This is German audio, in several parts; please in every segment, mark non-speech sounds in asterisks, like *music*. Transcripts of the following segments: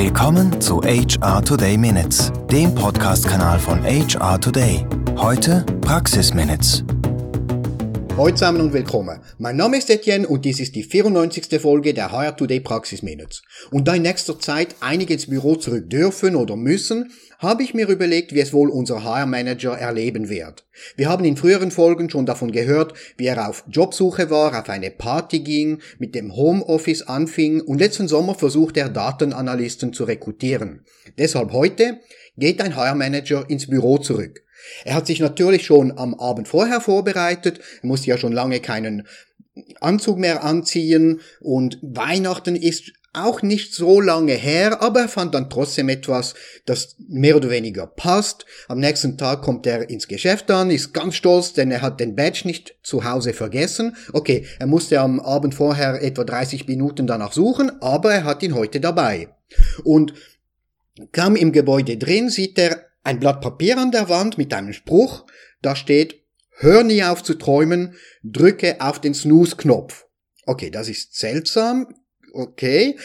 Willkommen zu HR Today Minutes, dem Podcast-Kanal von HR Today. Heute Praxis Minutes. Hallo zusammen und willkommen. Mein Name ist Etienne und dies ist die 94. Folge der HR Today Praxis Minutes. Und da in nächster Zeit einige ins Büro zurück dürfen oder müssen, habe ich mir überlegt, wie es wohl unser HR Manager erleben wird. Wir haben in früheren Folgen schon davon gehört, wie er auf Jobsuche war, auf eine Party ging, mit dem Homeoffice anfing und letzten Sommer versuchte er Datenanalysten zu rekrutieren. Deshalb heute geht ein HR Manager ins Büro zurück. Er hat sich natürlich schon am Abend vorher vorbereitet, er musste ja schon lange keinen Anzug mehr anziehen und Weihnachten ist auch nicht so lange her, aber er fand dann trotzdem etwas, das mehr oder weniger passt. Am nächsten Tag kommt er ins Geschäft an, ist ganz stolz, denn er hat den Badge nicht zu Hause vergessen. Okay, er musste am Abend vorher etwa 30 Minuten danach suchen, aber er hat ihn heute dabei. Und kam im Gebäude drin, sieht er ein Blatt Papier an der Wand mit einem Spruch, da steht, hör nie auf zu träumen, drücke auf den Snooze-Knopf. Okay, das ist seltsam, okay.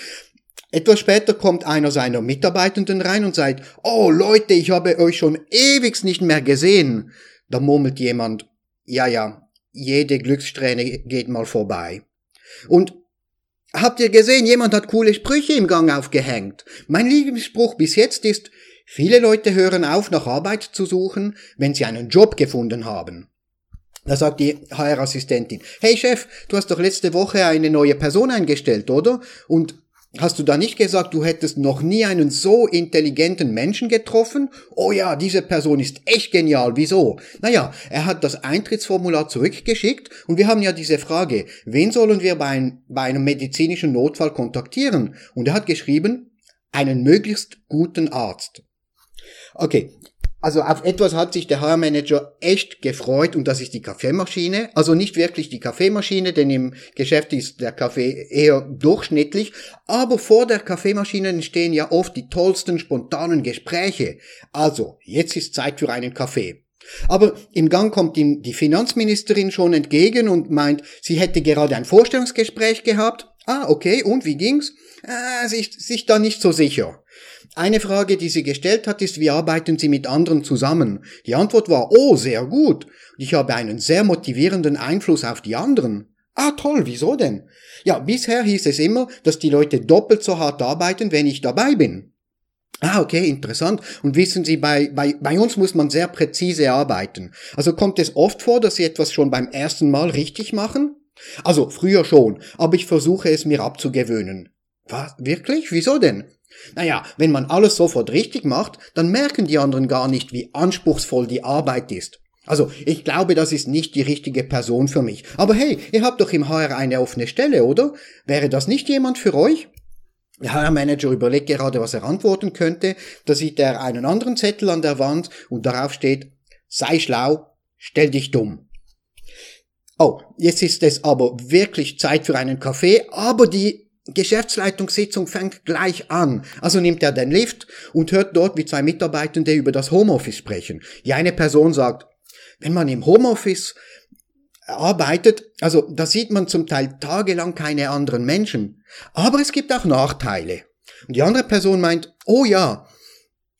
Etwas später kommt einer seiner Mitarbeitenden rein und sagt, oh Leute, ich habe euch schon ewig nicht mehr gesehen. Da murmelt jemand, ja, ja, jede Glückssträhne geht mal vorbei. Und habt ihr gesehen, jemand hat coole Sprüche im Gang aufgehängt. Mein Lieblingsspruch bis jetzt ist, Viele Leute hören auf, nach Arbeit zu suchen, wenn sie einen Job gefunden haben. Da sagt die HR-Assistentin, hey Chef, du hast doch letzte Woche eine neue Person eingestellt, oder? Und hast du da nicht gesagt, du hättest noch nie einen so intelligenten Menschen getroffen? Oh ja, diese Person ist echt genial, wieso? Naja, er hat das Eintrittsformular zurückgeschickt und wir haben ja diese Frage, wen sollen wir bei, ein, bei einem medizinischen Notfall kontaktieren? Und er hat geschrieben, einen möglichst guten Arzt. Okay, also auf etwas hat sich der HR-Manager echt gefreut und das ist die Kaffeemaschine. Also nicht wirklich die Kaffeemaschine, denn im Geschäft ist der Kaffee eher durchschnittlich. Aber vor der Kaffeemaschine entstehen ja oft die tollsten spontanen Gespräche. Also, jetzt ist Zeit für einen Kaffee. Aber im Gang kommt ihm die Finanzministerin schon entgegen und meint, sie hätte gerade ein Vorstellungsgespräch gehabt. Ah, okay, und wie ging's? Äh, sich, sich da nicht so sicher. Eine Frage, die sie gestellt hat, ist, wie arbeiten Sie mit anderen zusammen? Die Antwort war, oh, sehr gut. Ich habe einen sehr motivierenden Einfluss auf die anderen. Ah, toll, wieso denn? Ja, bisher hieß es immer, dass die Leute doppelt so hart arbeiten, wenn ich dabei bin. Ah, okay, interessant. Und wissen Sie, bei, bei, bei uns muss man sehr präzise arbeiten. Also kommt es oft vor, dass Sie etwas schon beim ersten Mal richtig machen? Also früher schon, aber ich versuche es mir abzugewöhnen. Was? Wirklich? Wieso denn? Naja, wenn man alles sofort richtig macht, dann merken die anderen gar nicht, wie anspruchsvoll die Arbeit ist. Also, ich glaube, das ist nicht die richtige Person für mich. Aber hey, ihr habt doch im HR eine offene Stelle, oder? Wäre das nicht jemand für euch? Der HR-Manager überlegt gerade, was er antworten könnte. Da sieht er einen anderen Zettel an der Wand und darauf steht, sei schlau, stell dich dumm. Oh, jetzt ist es aber wirklich Zeit für einen Kaffee, aber die Geschäftsleitungssitzung fängt gleich an. Also nimmt er den Lift und hört dort, wie zwei Mitarbeitende über das Homeoffice sprechen. Die eine Person sagt, wenn man im Homeoffice arbeitet, also da sieht man zum Teil tagelang keine anderen Menschen. Aber es gibt auch Nachteile. Und die andere Person meint, oh ja,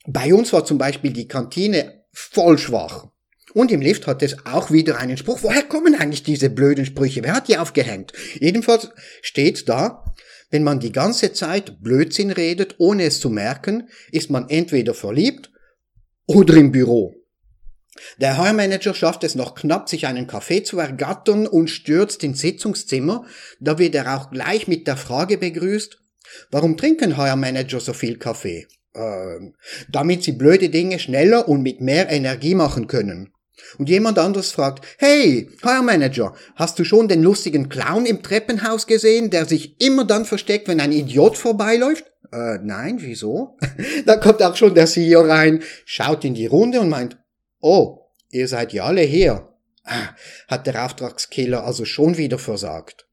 bei uns war zum Beispiel die Kantine voll schwach. Und im Lift hat es auch wieder einen Spruch. Woher kommen eigentlich diese blöden Sprüche? Wer hat die aufgehängt? Jedenfalls steht da, wenn man die ganze Zeit Blödsinn redet, ohne es zu merken, ist man entweder verliebt oder im Büro. Der HR-Manager schafft es noch knapp, sich einen Kaffee zu ergattern und stürzt ins Sitzungszimmer. Da wird er auch gleich mit der Frage begrüßt, warum trinken HR-Manager so viel Kaffee? Ähm, damit sie blöde Dinge schneller und mit mehr Energie machen können. Und jemand anderes fragt, hey, HR Manager, hast du schon den lustigen Clown im Treppenhaus gesehen, der sich immer dann versteckt, wenn ein Idiot vorbeiläuft? Äh, nein, wieso? *laughs* da kommt auch schon der CEO rein, schaut in die Runde und meint, oh, ihr seid ja alle hier. Ah, hat der Auftragskiller also schon wieder versagt.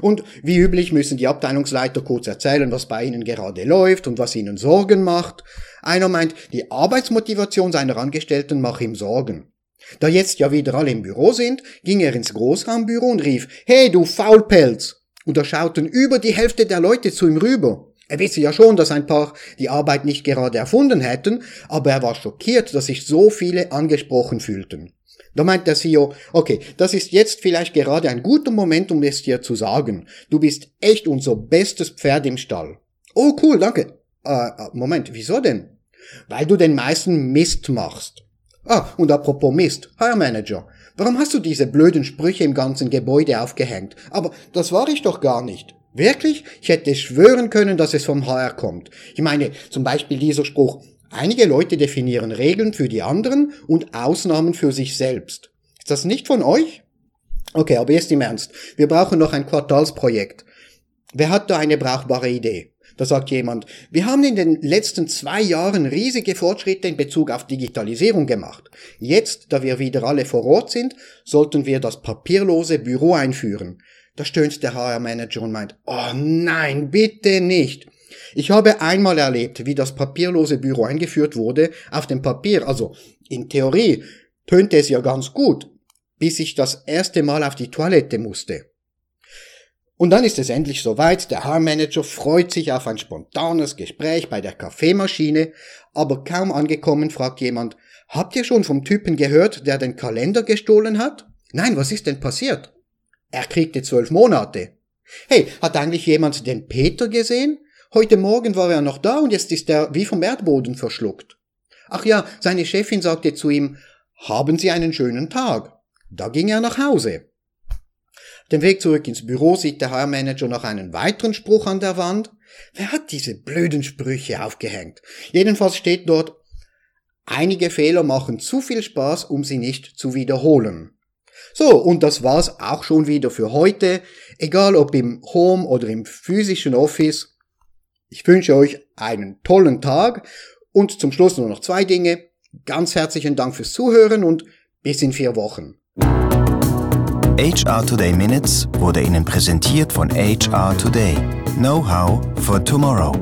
Und wie üblich müssen die Abteilungsleiter kurz erzählen, was bei ihnen gerade läuft und was ihnen Sorgen macht. Einer meint, die Arbeitsmotivation seiner Angestellten mache ihm Sorgen. Da jetzt ja wieder alle im Büro sind, ging er ins Großraumbüro und rief, Hey du Faulpelz! Und da schauten über die Hälfte der Leute zu ihm rüber. Er wisse ja schon, dass ein paar die Arbeit nicht gerade erfunden hätten, aber er war schockiert, dass sich so viele angesprochen fühlten. Da meint der CEO, okay, das ist jetzt vielleicht gerade ein guter Moment, um es dir zu sagen. Du bist echt unser bestes Pferd im Stall. Oh, cool, danke. Äh, äh Moment, wieso denn? Weil du den meisten Mist machst. Ah, und apropos Mist, Hire Manager. Warum hast du diese blöden Sprüche im ganzen Gebäude aufgehängt? Aber das war ich doch gar nicht. Wirklich? Ich hätte schwören können, dass es vom HR kommt. Ich meine, zum Beispiel dieser Spruch, einige Leute definieren Regeln für die anderen und Ausnahmen für sich selbst. Ist das nicht von euch? Okay, aber jetzt im Ernst. Wir brauchen noch ein Quartalsprojekt. Wer hat da eine brauchbare Idee? Da sagt jemand, wir haben in den letzten zwei Jahren riesige Fortschritte in Bezug auf Digitalisierung gemacht. Jetzt, da wir wieder alle vor Ort sind, sollten wir das papierlose Büro einführen. Da stöhnt der HR-Manager und meint, oh nein, bitte nicht. Ich habe einmal erlebt, wie das papierlose Büro eingeführt wurde, auf dem Papier, also in Theorie, tönte es ja ganz gut, bis ich das erste Mal auf die Toilette musste. Und dann ist es endlich soweit, der HR-Manager freut sich auf ein spontanes Gespräch bei der Kaffeemaschine, aber kaum angekommen fragt jemand, habt ihr schon vom Typen gehört, der den Kalender gestohlen hat? Nein, was ist denn passiert? Er kriegte zwölf Monate. Hey, hat eigentlich jemand den Peter gesehen? Heute Morgen war er noch da und jetzt ist er wie vom Erdboden verschluckt. Ach ja, seine Chefin sagte zu ihm, haben Sie einen schönen Tag. Da ging er nach Hause. Den Weg zurück ins Büro sieht der HR-Manager noch einen weiteren Spruch an der Wand. Wer hat diese blöden Sprüche aufgehängt? Jedenfalls steht dort, einige Fehler machen zu viel Spaß, um sie nicht zu wiederholen. So, und das war's auch schon wieder für heute. Egal ob im Home oder im physischen Office. Ich wünsche euch einen tollen Tag und zum Schluss nur noch zwei Dinge. Ganz herzlichen Dank fürs Zuhören und bis in vier Wochen. HR Today Minutes wurde Ihnen präsentiert von HR Today. Know-how for tomorrow.